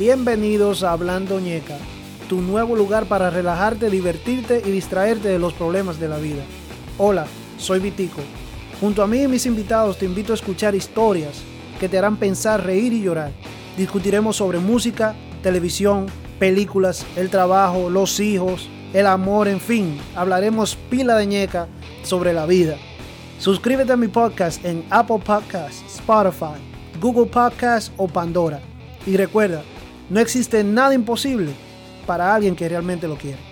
Bienvenidos a Hablando Ñeca, tu nuevo lugar para relajarte, divertirte y distraerte de los problemas de la vida. Hola, soy Vitico. Junto a mí y mis invitados te invito a escuchar historias que te harán pensar, reír y llorar. Discutiremos sobre música, televisión, películas, el trabajo, los hijos, el amor, en fin, hablaremos pila de ñeca sobre la vida. Suscríbete a mi podcast en Apple Podcasts, Spotify, Google Podcasts o Pandora. Y recuerda, no existe nada imposible para alguien que realmente lo quiere.